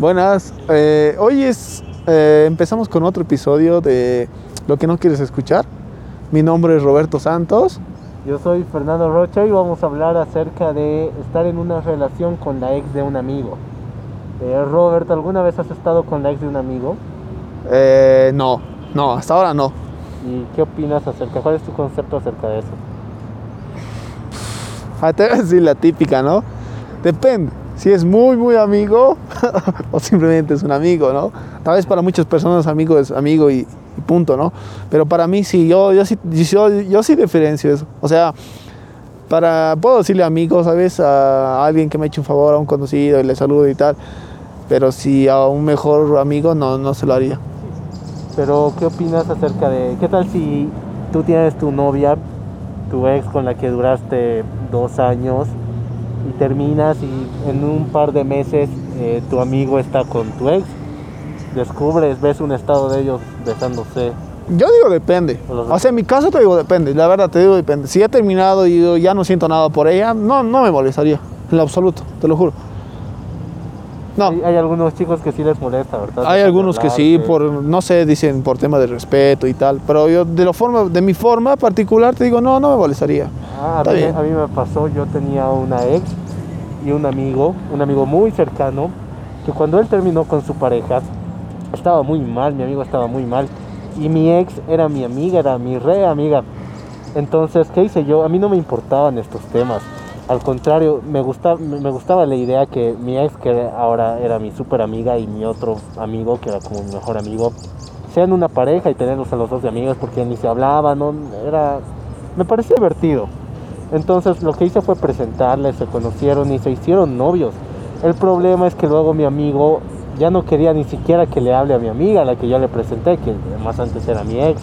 Buenas. Eh, hoy es. eh, empezamos con otro episodio de Lo que no quieres escuchar. Mi nombre es Roberto Santos. Yo soy Fernando Rocha y vamos a hablar acerca de estar en una relación con la ex de un amigo. Eh, Robert, ¿alguna vez has estado con la ex de un amigo? Eh, no, no, hasta ahora no. ¿Y qué opinas acerca? ¿Cuál es tu concepto acerca de eso? Ah, Te voy a decir la típica, ¿no? Depende. Si es muy, muy amigo o simplemente es un amigo, ¿no? Tal vez para muchas personas amigo es amigo y, punto, ¿no? Pero para mí sí, yo, yo, sí, yo, yo sí diferencio eso. O sea, para, puedo decirle amigo, ¿sabes? A alguien que me ha hecho un favor, a un conocido y le saludo y tal. Pero si a un mejor amigo, no, no se lo haría. Pero, ¿qué opinas acerca de... ¿Qué tal si tú tienes tu novia, tu ex con la que duraste dos años y terminas y en un par de meses eh, tu amigo está con tu ex? Descubres, ves un estado de ellos besándose. Yo digo depende. O sea, en mi caso te digo depende. La verdad te digo depende. Si he terminado y yo ya no siento nada por ella, no, no me molestaría. En lo absoluto, te lo juro. No, Hay, hay algunos chicos que sí les molesta, ¿verdad? hay algunos que sí, por, no sé, dicen por tema de respeto y tal. Pero yo de, la forma, de mi forma particular te digo, no, no me molestaría. Ah, a, mí, bien. a mí me pasó, yo tenía una ex y un amigo, un amigo muy cercano, que cuando él terminó con su pareja, estaba muy mal, mi amigo estaba muy mal. Y mi ex era mi amiga, era mi re amiga. Entonces, ¿qué hice yo? A mí no me importaban estos temas. Al contrario, me gustaba, me gustaba la idea que mi ex, que ahora era mi super amiga, y mi otro amigo, que era como mi mejor amigo, sean una pareja y tenerlos a los dos de amigos porque ni se hablaban, era, me parecía divertido. Entonces lo que hice fue presentarles, se conocieron y se hicieron novios. El problema es que luego mi amigo ya no quería ni siquiera que le hable a mi amiga, a la que yo le presenté, que más antes era mi ex.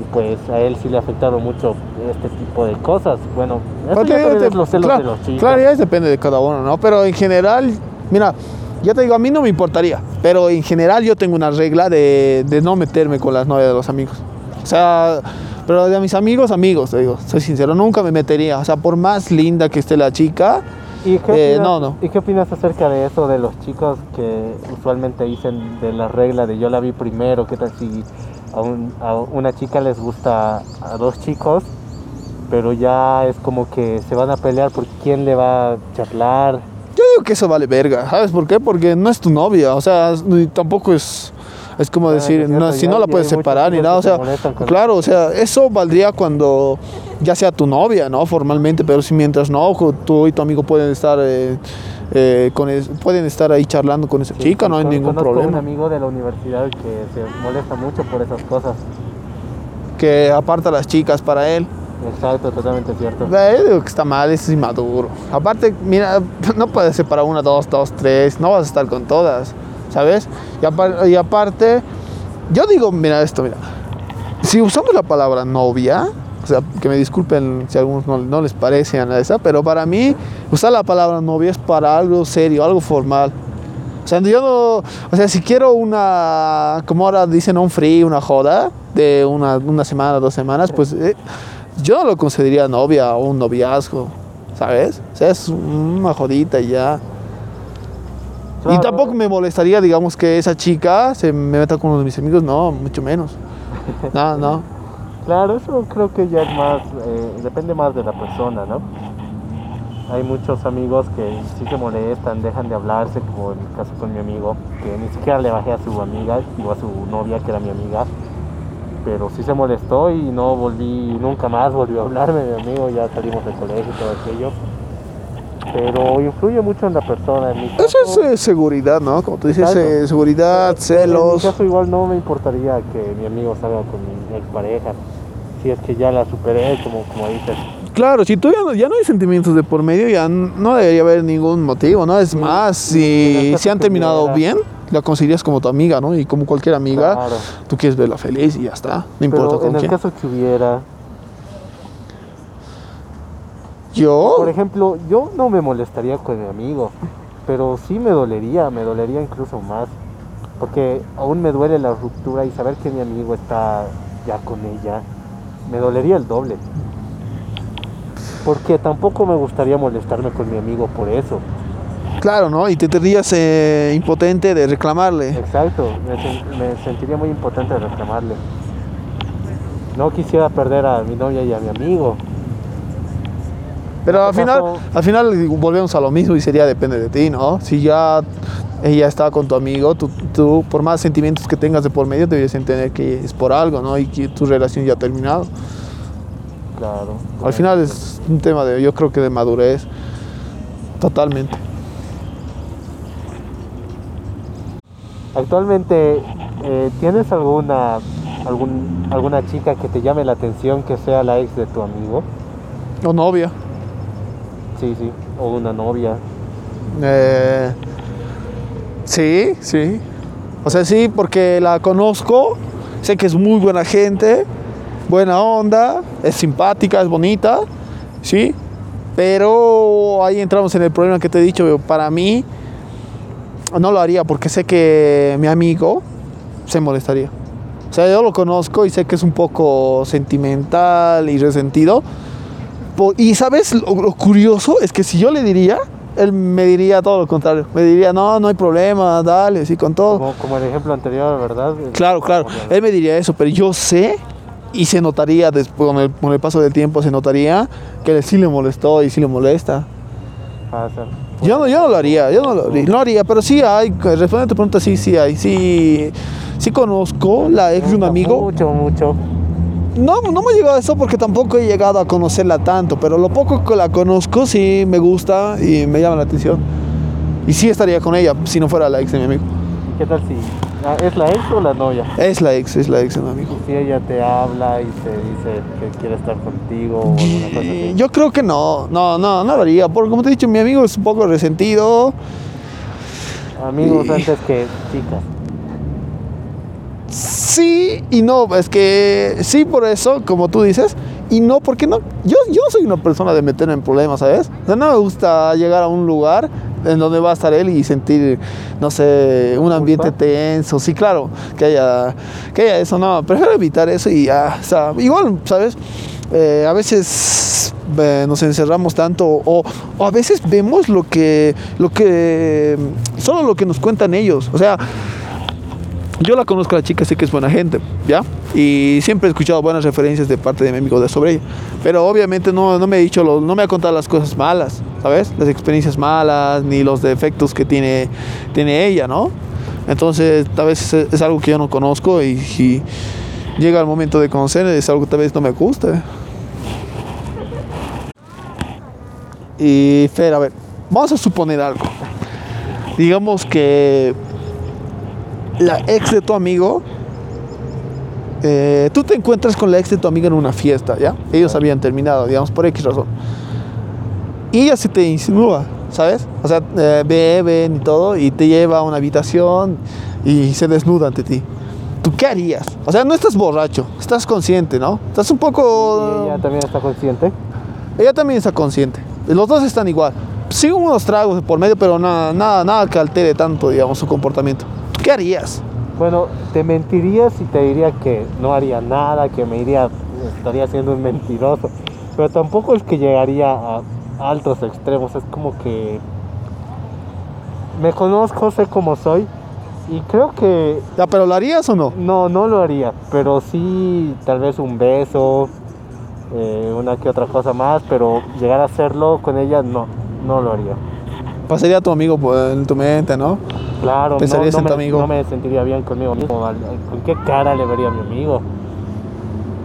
Y pues a él sí le ha afectado mucho este tipo de cosas. Bueno, eso ya te- es los celos claro, de los chicos. Claro, ya depende de cada uno, ¿no? Pero en general, mira, ya te digo, a mí no me importaría. Pero en general yo tengo una regla de, de no meterme con las novias de los amigos. O sea, pero de mis amigos, amigos, te digo, soy sincero, nunca me metería. O sea, por más linda que esté la chica, ¿Y qué, Eh, no, no. ¿Y qué opinas acerca de eso de los chicos que usualmente dicen de la regla de yo la vi primero? ¿Qué tal si a, un- a una chica les gusta a dos chicos, pero ya es como que se van a pelear por quién le va a charlar? yo digo que eso vale verga. ¿Sabes por qué? Porque no es tu novia. O sea, tampoco es. Es como Ah, decir, no, si no la puedes separar ni nada. O se sea, claro, o sea, eso valdría cuando ya sea tu novia, ¿no? Formalmente, pero si mientras no, tú y tu amigo pueden estar, eh, eh, con es- pueden estar ahí charlando con esa Sí, chica, no hay con- ningún conozco un problema. amigo de la universidad que se molesta mucho por esas cosas. Que aparta a las chicas para él. Exacto, totalmente cierto. Eh, digo que está mal, es inmaduro. Aparte, mira, no puedes separar una, dos, dos, tres, no vas a estar con todas, ¿sabes? Y, apar- y aparte, yo digo, mira esto, mira, si usamos la palabra novia, o sea, que me disculpen si a algunos no, no les parece a esa, pero para mí, usar la palabra novia es para algo serio, algo formal. O sea, yo no, o sea, si quiero una, como ahora dicen, un free, una joda de una, una semana, dos semanas, pues eh, yo no lo consideraría novia o un noviazgo, ¿sabes? O sea, es una jodita y ya. Y tampoco me molestaría, digamos, que esa chica se me meta con uno de mis amigos, no, mucho menos. No, no. Claro, eso creo que ya es más, eh, depende más de la persona, ¿no? Hay muchos amigos que sí se molestan, dejan de hablarse, como en el caso con mi amigo, que ni siquiera le bajé a su amiga, o a su novia, que era mi amiga, pero sí se molestó y no volví, nunca más volvió a hablarme, mi amigo, ya salimos del colegio y todo aquello. Pero influye mucho en la persona, en mi caso, Eso es eh, seguridad, ¿no? Como tú dices, eh, seguridad, En mi celos. caso igual no me importaría que mi amigo salga con mi expareja, si es que ya la superé, como, como dices. Claro, si tú ya no, ya no hay sentimientos de por medio, ya no debería haber ningún motivo, ¿no? Es Sí, más, en si, el caso si han terminado hubiera- bien, la consideras como tu amiga, ¿no? Y como cualquier amiga, Claro. tú quieres verla feliz y ya está, no importa Pero con en el quién. caso que hubiera, Yo, por ejemplo, yo no me molestaría con mi amigo, pero sí me dolería, me dolería incluso más, porque aún me duele la ruptura y saber que mi amigo está ya con ella, me dolería el doble. Porque tampoco me gustaría molestarme con mi amigo por eso. Claro, ¿no? Y te tendrías eh, impotente de reclamarle. Exacto, me, sen- me sentiría muy impotente de reclamarle. No quisiera perder a mi novia y a mi amigo. Pero al ¿Qué final, pasó? al final volvemos a lo mismo y sería depende de ti, ¿no? Si ya ella está con tu amigo, tú, tú, por más sentimientos que tengas de por medio, deberías entender que es por algo, ¿no? Y que tu relación ya ha terminado. Claro. Al final es un tema de, yo creo que de madurez, totalmente. Actualmente, eh, ¿tienes alguna, algún, alguna chica que te llame la atención que sea la ex de tu amigo? O novia. O una novia. Eh, sí, sí. O sea, sí, porque la conozco, sé que es muy buena gente, buena onda, es simpática, es bonita, sí. Pero ahí entramos en el problema que te he dicho. Para mí, no lo haría porque sé que mi amigo se molestaría. O sea, yo lo conozco y sé que es un poco sentimental y resentido. Y sabes, lo, lo curioso es que si yo le diría, él me diría todo lo contrario. Me diría, no, no hay problema, dale, sí, con todo. Como, como el ejemplo anterior, ¿verdad? Claro, claro. Él me diría eso, pero yo sé y se notaría después, con el, con el paso del tiempo, se notaría que sí le molestó y sí le molesta. Pasa. Yo no, yo no lo haría, yo no lo, haría, no haría, pero sí hay, respondiendo a tu pregunta, sí, sí hay, sí, sí conozco la ex de un amigo. Mucho, mucho. No, no me ha llegado a eso porque tampoco he llegado a conocerla tanto, pero lo poco que la conozco sí me gusta y me llama la atención. Y sí estaría con ella si no fuera la ex de mi amigo. ¿Qué tal si es la ex o la novia? Es la ex, es la ex de mi amigo. Si ella te habla y te dice que quiere estar contigo o alguna cosa así. Yo creo que no, no, no, no lo haría, porque como te he dicho, mi amigo es un poco resentido. Amigos y- antes que chicas. Sí y no, es que sí por eso, como tú dices, y no porque no. Yo, yo soy una persona de meterme en problemas, ¿sabes? O sea, no me gusta llegar a un lugar en donde va a estar él y sentir, no sé, un ambiente tenso. Sí, claro, que haya, que haya eso, no, prefiero evitar eso y ya, o sea, igual, ¿sabes? Eh, a veces eh, nos encerramos tanto o, o a veces vemos lo que, lo que, solo lo que nos cuentan ellos, o sea, yo la conozco a la chica, sé que es buena gente, ¿ya? Y siempre he escuchado buenas referencias de parte de mi amigo de sobre ella. Pero obviamente no, no me ha dicho, lo- no me ha contado las cosas malas, ¿sabes? Las experiencias malas, ni los defectos que tiene, tiene ella, ¿no? Entonces, tal vez es, algo que yo no conozco y, y llega el momento de conocer, es algo que tal vez no me guste. Y Fer, a ver, vamos a suponer algo. Digamos que la ex de tu amigo, eh, tú te encuentras con la ex de tu amiga en una fiesta, ¿ya? Ellos habían terminado, digamos, por X razón. Y ella se te insinúa, ¿sabes? O sea, eh, beben y todo, y te lleva a una habitación y se desnuda ante ti. ¿Tú qué harías? O sea, no estás borracho, estás consciente, ¿no? Estás un poco... Y ella también está consciente. Ella también está consciente. Los dos están igual. Sí, unos tragos por medio, pero nada, nada, nada que altere tanto, digamos, su comportamiento. ¿Qué harías? Bueno, te mentiría si te diría que no haría nada, que me iría, estaría siendo un mentiroso. Pero tampoco es que llegaría a altos extremos, es como que me conozco, sé cómo soy y creo que ¿Ya, pero lo harías o no? no, no lo haría, pero sí tal vez un beso, eh, una que otra cosa más, pero llegar a hacerlo con ella no, no lo haría. Pasaría a tu amigo pues, en tu mente, ¿no? Claro, no, ¿Pensarías no en tu me, amigo? no me sentiría bien conmigo mismo. ¿Con qué cara le vería a mi amigo?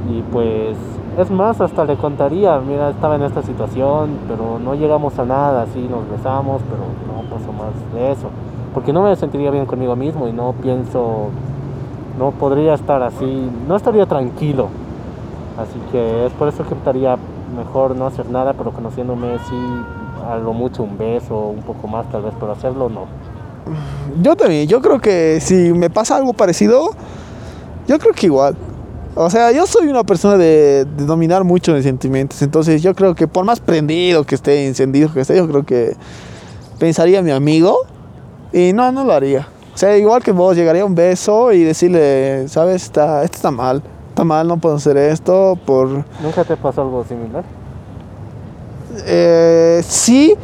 Y pues, es más, hasta le contaría, mira, estaba en esta situación, pero no llegamos a nada, sí, nos besamos, pero no pasó más de eso. Porque no me sentiría bien conmigo mismo y no pienso, no podría estar así, no estaría tranquilo. Así que es por eso que estaría mejor no hacer nada, pero conociéndome sí, a lo mucho un beso, un poco más tal vez, pero hacerlo no. Yo también, yo creo que si me pasa algo parecido, yo creo que igual. O sea, yo soy una persona de, de dominar mucho mis sentimientos, entonces yo creo que por más prendido que esté, encendido que esté, yo creo que pensaría en mi amigo y no, no lo haría. O sea, igual que vos, llegaría un beso y decirle, sabes, está, esto está mal, está mal, no puedo hacer esto por... ¿Nunca te pasó algo similar? Eh, sí,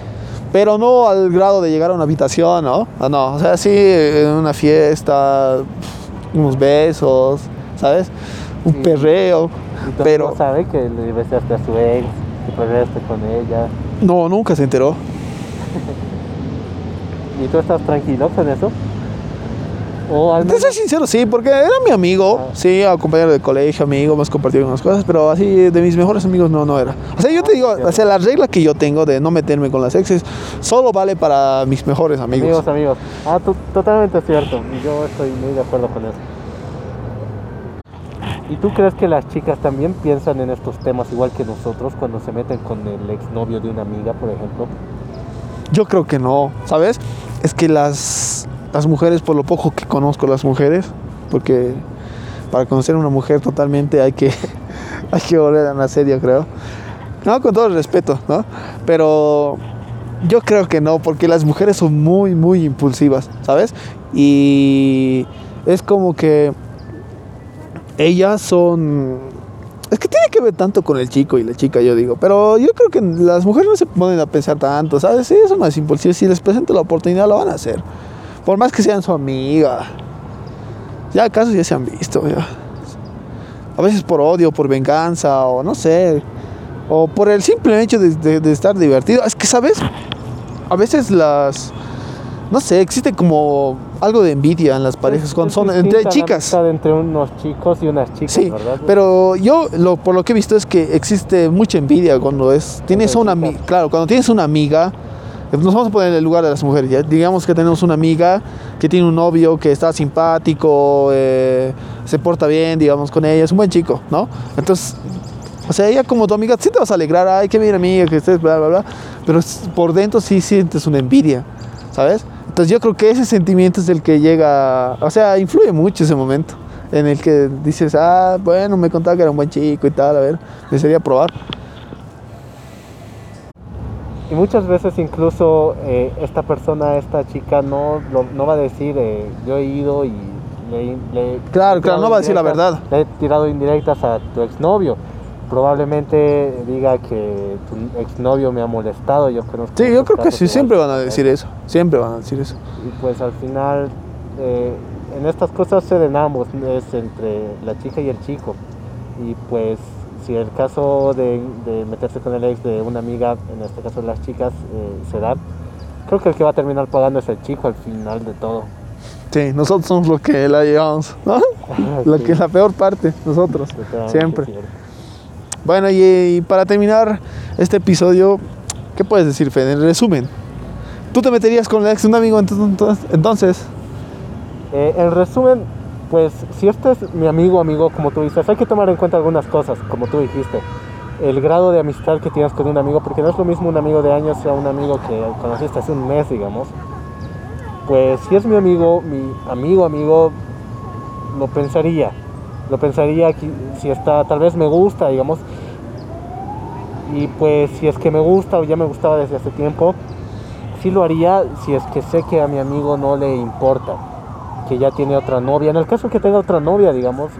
pero no al grado de llegar a una habitación, ¿no? Ah, no, o sea, sí, en una fiesta, unos besos, ¿sabes? Un Sí. perreo, Y pero amigo sabe que le besaste a su ex, que peleaste con ella. no, nunca se enteró. ¿Y tú estás tranquilo con eso? O al Te soy sincero, sí, porque era mi amigo, Ah. sí, compañero de colegio, amigo, hemos compartido unas cosas, pero así de mis mejores amigos no, no era. O sea, yo te digo, o sea, la regla que yo tengo de no meterme con las exes solo vale para mis mejores amigos. Amigos, amigos. Ah, totalmente cierto. Yo estoy muy de acuerdo con eso. ¿Y tú crees que las chicas también piensan en estos temas igual que nosotros cuando se meten con el exnovio de una amiga, por ejemplo? Yo creo que no, ¿sabes? Es que las, las mujeres, por lo poco que conozco las mujeres, porque para conocer a una mujer totalmente hay que, hay que volver a nacer, yo creo. No, con todo el respeto, ¿no? Pero yo creo que no, porque las mujeres son muy, muy impulsivas, ¿sabes? Y es como que ellas son... Es que tiene que ver tanto con el chico y la chica, yo digo. Pero yo creo que las mujeres no se ponen a pensar tanto, ¿sabes? Sí, son más impulsivas. Si les presento la oportunidad, lo van a hacer. Por más que sean su amiga. Ya casos ya se han visto, ya. A veces por odio, por venganza, o no sé. O por el simple hecho de, de- de estar divertido. Es que, ¿sabes? A veces las... No sé, existe como algo de envidia en las parejas cuando son entre chicas. entre unos chicos y unas chicas, Sí, ¿verdad? pero yo lo, por lo que he visto es que existe mucha envidia cuando es tienes una claro, cuando tienes una amiga, nos vamos a poner en el lugar de las mujeres, ¿ya? digamos que tenemos una amiga que tiene un novio que está simpático, eh, se porta bien, digamos, con ella, es un buen chico, ¿no? Entonces, o sea, ella como tu amiga, sí te vas a alegrar, ay, qué bien amiga, que estés, bla, bla, bla, pero por dentro sí sientes una envidia, ¿sabes? Entonces yo creo que ese sentimiento es el que llega, o sea, influye mucho ese momento en el que dices, ah, bueno, me contaba que era un buen chico y tal, a ver, desearía probar. Y muchas veces incluso eh, esta persona, esta chica, no, lo- no va a decir, eh, yo he ido y le, le- Claro, claro, no va a decir la indirectas- verdad. Le he tirado indirectas a tu exnovio. Probablemente diga que tu exnovio me ha molestado. Yo conozco Sí, yo creo que sí, siempre van a decir eso, siempre van a decir eso. Y pues al final, eh, en estas cosas se den ambos, es entre la chica y el chico. Y pues si el caso de, de meterse con el ex de una amiga, en este caso las chicas, eh, se da, creo que el que va a terminar pagando es el chico al final de todo. Sí, nosotros somos los que la llevamos, ¿no? Lo Sí, que es la peor parte, nosotros, siempre. Bueno, y, y para terminar este episodio, ¿qué puedes decir, Fede? En resumen, ¿tú te meterías con el ex de un amigo entonces? entonces? Eh, en resumen, pues si este es mi amigo, amigo, como tú dices, hay que tomar en cuenta algunas cosas, como tú dijiste. El grado de amistad que tienes con un amigo, porque no es lo mismo un amigo de años a un amigo que conociste hace un mes, digamos. Pues si es mi amigo, mi amigo, amigo, lo pensaría. Lo pensaría si está, tal vez me gusta, digamos. Y pues si es que me gusta o ya me gustaba desde hace tiempo, sí lo haría si es que sé que a mi amigo no le importa, que ya tiene otra novia. En el caso que tenga otra novia, digamos,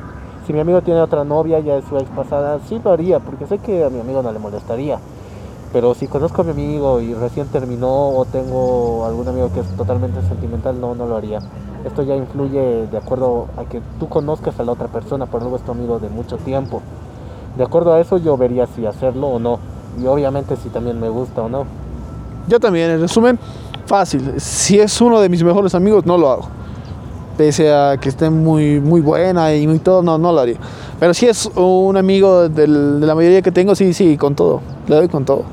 si mi amigo tiene otra novia, ya es su ex pasada, sí lo haría, porque sé que a mi amigo no le molestaría. Pero si conozco a mi amigo y recién terminó o tengo algún amigo que es totalmente sentimental, no, no lo haría. Esto ya influye de acuerdo a que tú conozcas a la otra persona, por algo es tu amigo de mucho tiempo. De acuerdo a eso yo vería si hacerlo o no. Y obviamente si también me gusta o no. Yo también, en resumen, fácil. Si es uno de mis mejores amigos, no lo hago. Pese a que esté muy, muy buena y muy todo, no, no lo haría. Pero si es un amigo de la mayoría que tengo, sí, sí, con todo. Le doy con todo.